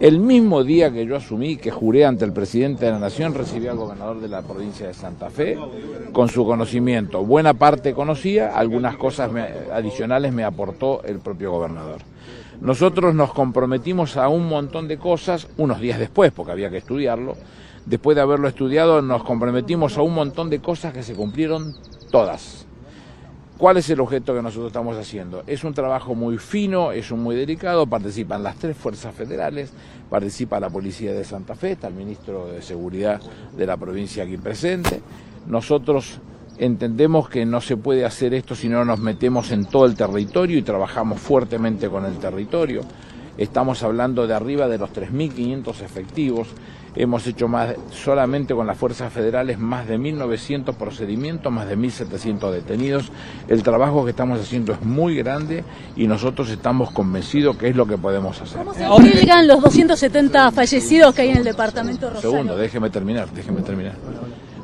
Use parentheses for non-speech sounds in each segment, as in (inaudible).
El mismo día que yo asumí, que juré ante el presidente de la Nación, recibí al gobernador de la provincia de Santa Fe con su conocimiento. Buena parte conocía, algunas cosas adicionales me aportó el propio gobernador. Nosotros nos comprometimos a un montón de cosas unos días después, porque había que estudiarlo. Después de haberlo estudiado, nos comprometimos a un montón de cosas que se cumplieron todas. ¿Cuál es el objeto que nosotros estamos haciendo? Es un trabajo muy fino, es un muy delicado, participan las tres fuerzas federales, participa la Policía de Santa Fe, está el ministro de Seguridad de la provincia aquí presente. Nosotros entendemos que no se puede hacer esto si no nos metemos en todo el territorio y trabajamos fuertemente con el territorio. Estamos hablando de arriba de los 3.500 efectivos. Hemos hecho más, solamente con las fuerzas federales, más de 1.900 procedimientos, más de 1.700 detenidos. El trabajo que estamos haciendo es muy grande y nosotros estamos convencidos que es lo que podemos hacer. ¿Cómo se explican los 270 fallecidos que hay en el departamento Rosario? Segundo, déjeme terminar, déjeme terminar.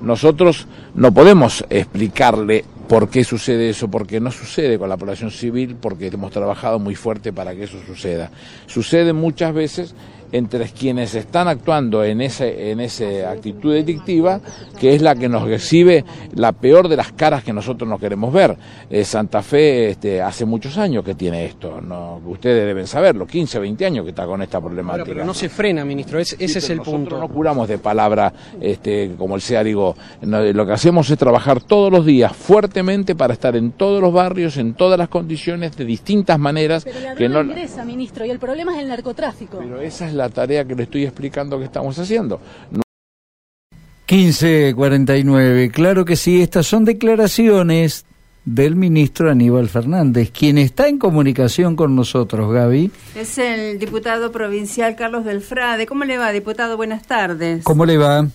Nosotros no podemos explicarle por qué sucede eso, porque no sucede con la población civil, porque hemos trabajado muy fuerte para que eso suceda. Sucede muchas veces entre quienes están actuando en ese, en esa actitud delictiva, que es la que nos recibe la peor de las caras que nosotros no queremos ver. Eh, Santa Fe este, hace muchos años que tiene esto, ¿no? ustedes deben saberlo, 15, 20 años que está con esta problemática. pero no se frena, ministro, ese es el nosotros punto. no curamos de palabra, este, como el sea, digo, lo que hacemos es trabajar todos los días fuertemente para estar en todos los barrios, en todas las condiciones, de distintas maneras. Pero que no ingresa, ministro, y el problema es el narcotráfico. Pero esa es la tarea que le estoy explicando que estamos haciendo. 1549, claro que sí, estas son declaraciones del ministro Aníbal Fernández, quien está en comunicación con nosotros, Gaby. Es el diputado provincial Carlos Delfrade. ¿Cómo le va, diputado? Buenas tardes. ¿Cómo le va?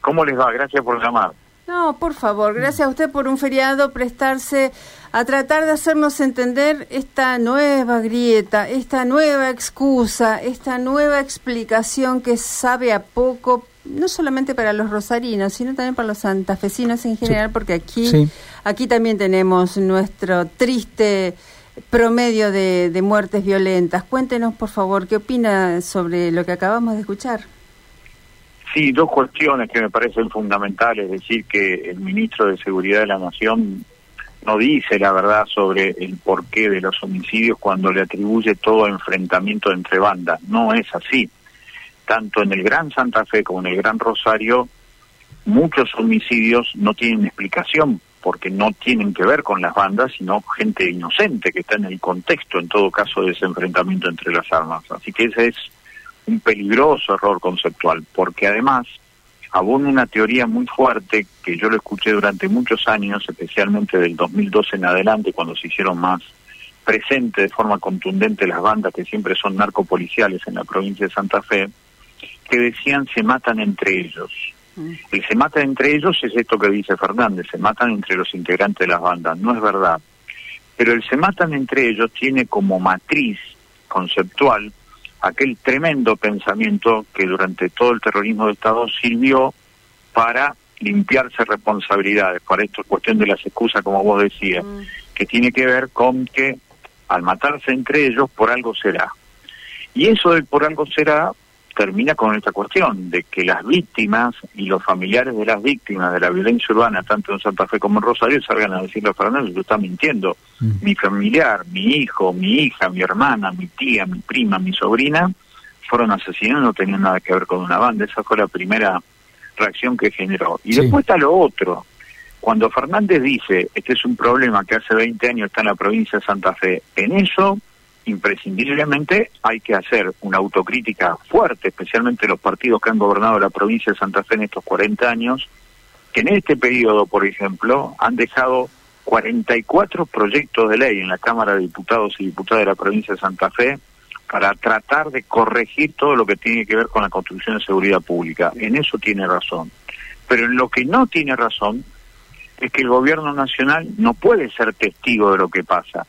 ¿Cómo les va? Gracias por llamar. No, por favor, gracias a usted por un feriado prestarse a tratar de hacernos entender esta nueva grieta, esta nueva excusa, esta nueva explicación que sabe a poco, no solamente para los rosarinos, sino también para los santafesinos en general, porque aquí, aquí también tenemos nuestro triste promedio de, de muertes violentas. Cuéntenos, por favor, qué opina sobre lo que acabamos de escuchar. Sí, dos cuestiones que me parecen fundamentales. Es decir, que el ministro de Seguridad de la Nación no dice la verdad sobre el porqué de los homicidios cuando le atribuye todo enfrentamiento entre bandas. No es así. Tanto en el Gran Santa Fe como en el Gran Rosario, muchos homicidios no tienen explicación porque no tienen que ver con las bandas, sino gente inocente que está en el contexto, en todo caso, de ese enfrentamiento entre las armas. Así que ese es un peligroso error conceptual, porque además abona una teoría muy fuerte que yo lo escuché durante muchos años, especialmente del 2012 en adelante, cuando se hicieron más presentes de forma contundente las bandas que siempre son narcopoliciales en la provincia de Santa Fe, que decían se matan entre ellos. Mm. El se matan entre ellos es esto que dice Fernández, se matan entre los integrantes de las bandas, no es verdad. Pero el se matan entre ellos tiene como matriz conceptual aquel tremendo pensamiento que durante todo el terrorismo de Estado sirvió para limpiarse responsabilidades, para esto cuestión de las excusas, como vos decías, mm. que tiene que ver con que al matarse entre ellos por algo será. Y eso del por algo será termina con esta cuestión de que las víctimas y los familiares de las víctimas de la violencia urbana, tanto en Santa Fe como en Rosario, salgan a decirle a Fernando que está mintiendo. Mm. Mi familiar, mi hijo, mi hija, mi hermana, mi tía, mi prima, mi sobrina, fueron asesinados, no tenían nada que ver con una banda. Esa fue la primera reacción que generó. Y después está lo otro. Cuando Fernández dice, este es un problema que hace 20 años está en la provincia de Santa Fe, en eso imprescindiblemente hay que hacer una autocrítica fuerte, especialmente los partidos que han gobernado la provincia de Santa Fe en estos 40 años, que en este periodo, por ejemplo, han dejado 44 proyectos de ley en la Cámara de Diputados y Diputadas de la provincia de Santa Fe para tratar de corregir todo lo que tiene que ver con la construcción de seguridad pública. En eso tiene razón. Pero en lo que no tiene razón es que el gobierno nacional no puede ser testigo de lo que pasa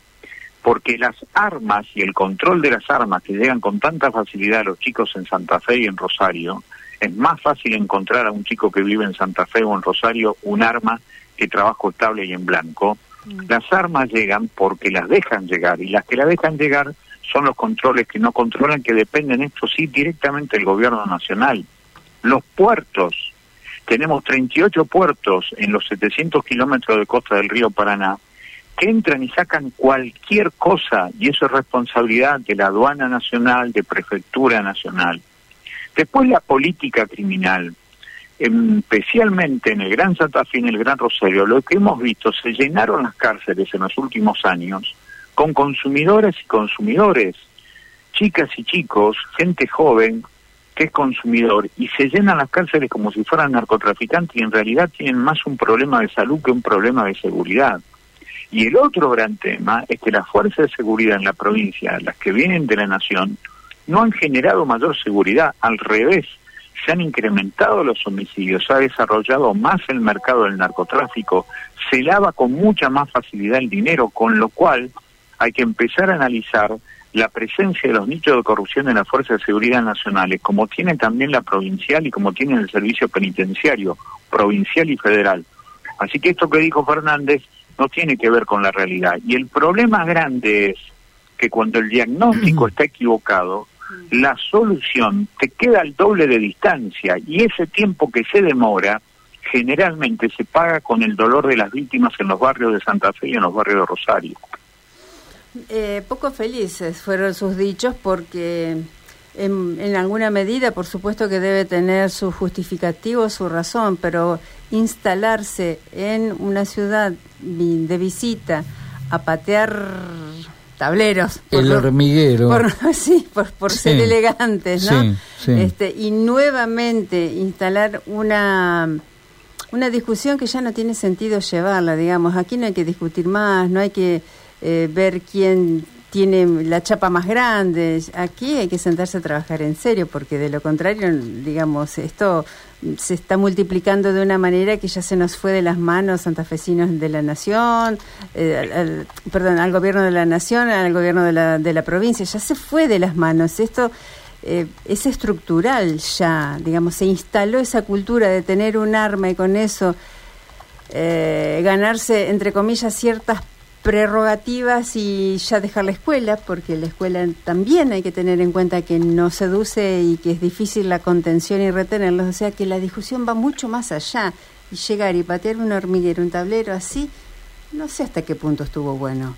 porque las armas y el control de las armas que llegan con tanta facilidad a los chicos en Santa Fe y en Rosario, es más fácil encontrar a un chico que vive en Santa Fe o en Rosario un arma que trabajo estable y en blanco. Mm. Las armas llegan porque las dejan llegar y las que las dejan llegar son los controles que no controlan, que dependen, esto sí, directamente del gobierno nacional. Los puertos, tenemos 38 puertos en los 700 kilómetros de costa del río Paraná, que entran y sacan cualquier cosa, y eso es responsabilidad de la aduana nacional, de prefectura nacional. Después la política criminal, especialmente en el Gran Santa Fe en el Gran Rosario, lo que hemos visto, se llenaron las cárceles en los últimos años con consumidores y consumidores, chicas y chicos, gente joven que es consumidor, y se llenan las cárceles como si fueran narcotraficantes y en realidad tienen más un problema de salud que un problema de seguridad. Y el otro gran tema es que las fuerzas de seguridad en la provincia, las que vienen de la nación, no han generado mayor seguridad, al revés, se han incrementado los homicidios, se ha desarrollado más el mercado del narcotráfico, se lava con mucha más facilidad el dinero, con lo cual hay que empezar a analizar la presencia de los nichos de corrupción en las fuerzas de seguridad nacionales, como tiene también la provincial y como tiene el servicio penitenciario, provincial y federal. Así que esto que dijo Fernández no tiene que ver con la realidad. Y el problema grande es que cuando el diagnóstico está equivocado, la solución te queda al doble de distancia y ese tiempo que se demora generalmente se paga con el dolor de las víctimas en los barrios de Santa Fe y en los barrios de Rosario. Eh, poco felices fueron sus dichos porque en, en, alguna medida, por supuesto que debe tener su justificativo, su razón, pero instalarse en una ciudad de visita a patear tableros. El hormiguero. Por, (laughs) sí, por, por ser elegantes, ¿no? Este, y nuevamente instalar una, una discusión que ya no tiene sentido llevarla, digamos. Aquí no hay que discutir más, no hay que eh, ver quién tiene la chapa más grande. Aquí hay que sentarse a trabajar en serio, porque de lo contrario, digamos, esto se está multiplicando de una manera que ya se nos fue de las manos santafesinos de la nación, eh, perdón, al gobierno de la nación, al gobierno de la, de la provincia, ya se fue de las manos. Esto eh, es estructural ya, digamos, se instaló esa cultura de tener un arma y con eso eh, ganarse, entre comillas, ciertas prerrogativas y ya dejar la escuela, porque la escuela también hay que tener en cuenta que no seduce y que es difícil la contención y retenerlos, o sea que la discusión va mucho más allá. Y llegar y patear un hormiguero, un tablero así, no sé hasta qué punto estuvo bueno.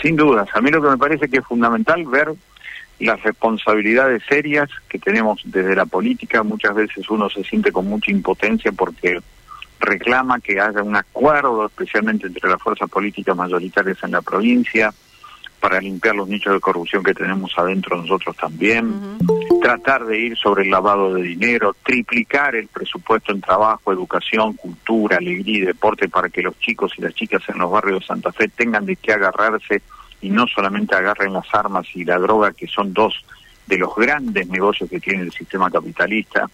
Sin dudas, a mí lo que me parece que es fundamental ver las responsabilidades serias que tenemos desde la política, muchas veces uno se siente con mucha impotencia porque reclama que haya un acuerdo, especialmente entre las fuerzas políticas mayoritarias en la provincia, para limpiar los nichos de corrupción que tenemos adentro nosotros también, tratar de ir sobre el lavado de dinero, triplicar el presupuesto en trabajo, educación, cultura, alegría y deporte para que los chicos y las chicas en los barrios de Santa Fe tengan de qué agarrarse y no solamente agarren las armas y la droga, que son dos de los grandes negocios que tiene el sistema capitalista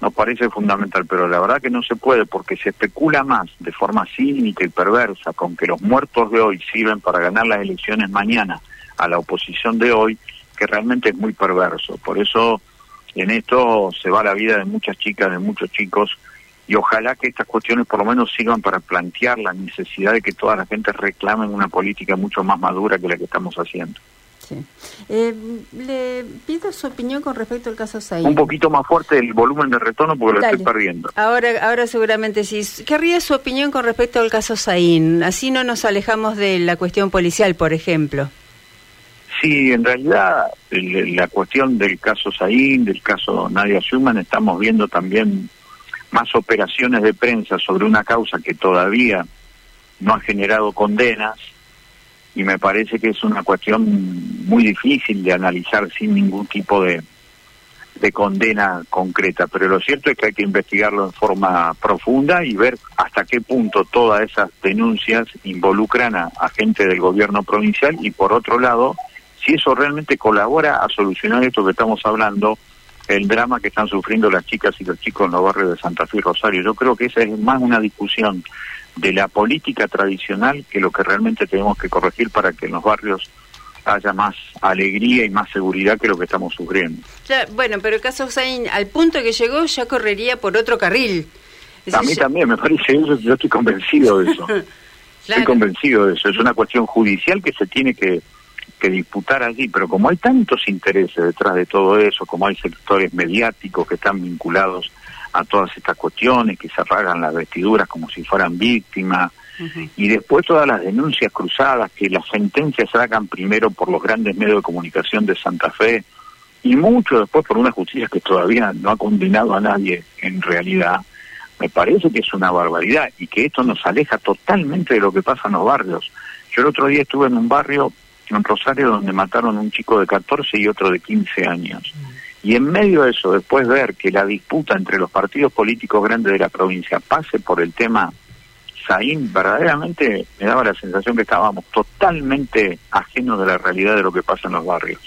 nos parece fundamental, pero la verdad que no se puede porque se especula más de forma cínica y perversa con que los muertos de hoy sirven para ganar las elecciones mañana a la oposición de hoy, que realmente es muy perverso. Por eso en esto se va la vida de muchas chicas, de muchos chicos, y ojalá que estas cuestiones por lo menos sirvan para plantear la necesidad de que toda la gente reclame una política mucho más madura que la que estamos haciendo. Sí. Eh, le pido su opinión con respecto al caso Saín. Un poquito más fuerte el volumen de retorno porque lo estoy perdiendo. Ahora, ahora seguramente sí. Querría su opinión con respecto al caso Saín. Así no nos alejamos de la cuestión policial, por ejemplo. Sí, en realidad la cuestión del caso Saín, del caso Nadia Schumann, estamos viendo también más operaciones de prensa sobre una causa que todavía no ha generado condenas y me parece que es una cuestión muy difícil de analizar sin ningún tipo de, de condena concreta, pero lo cierto es que hay que investigarlo en forma profunda y ver hasta qué punto todas esas denuncias involucran a, a gente del gobierno provincial y por otro lado, si eso realmente colabora a solucionar esto que estamos hablando, el drama que están sufriendo las chicas y los chicos en los barrios de Santa Fe y Rosario. Yo creo que esa es más una discusión de la política tradicional que lo que realmente tenemos que corregir para que en los barrios haya más alegría y más seguridad que lo que estamos sufriendo. bueno, pero el caso Zain, al punto que llegó, ya correría por otro carril. a mí también, me parece eso, yo estoy convencido de eso. (laughs) Estoy convencido de eso. Es una cuestión judicial que se tiene que, que disputar allí, pero como hay tantos intereses detrás de todo eso, como hay sectores mediáticos que están vinculados a todas estas cuestiones, que se apagan las vestiduras como si fueran víctimas, y después todas las denuncias cruzadas, que las sentencias se hagan primero por los grandes medios de comunicación de Santa Fe, y mucho después por una justicia que todavía no ha condenado a nadie en realidad, me parece que es una barbaridad y que esto nos aleja totalmente de lo que pasa en los barrios. Yo el otro día estuve en un barrio en Rosario donde mataron un chico de 14 y otro de 15 años. Y en medio de eso, después ver que la disputa entre los partidos políticos grandes de la provincia pase por el tema Saín, verdaderamente me daba la sensación que estábamos totalmente ajenos de la realidad de lo que pasa en los barrios.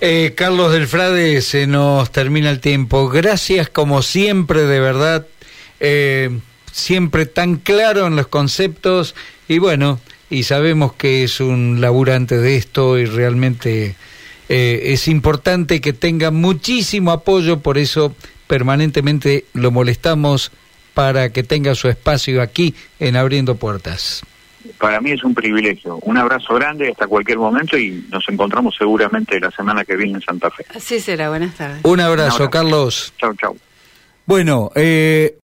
Eh, Carlos del Frade, se nos termina el tiempo. Gracias como siempre, de verdad. Eh, siempre tan claro en los conceptos y bueno, y sabemos que es un laburante de esto y realmente eh, es importante que tenga muchísimo apoyo, por eso permanentemente lo molestamos para que tenga su espacio aquí en Abriendo Puertas. Para mí es un privilegio. Un abrazo grande hasta cualquier momento y nos encontramos seguramente la semana que viene en Santa Fe. Así será, buenas tardes. Un abrazo, Carlos. Chau, chau. Bueno, eh,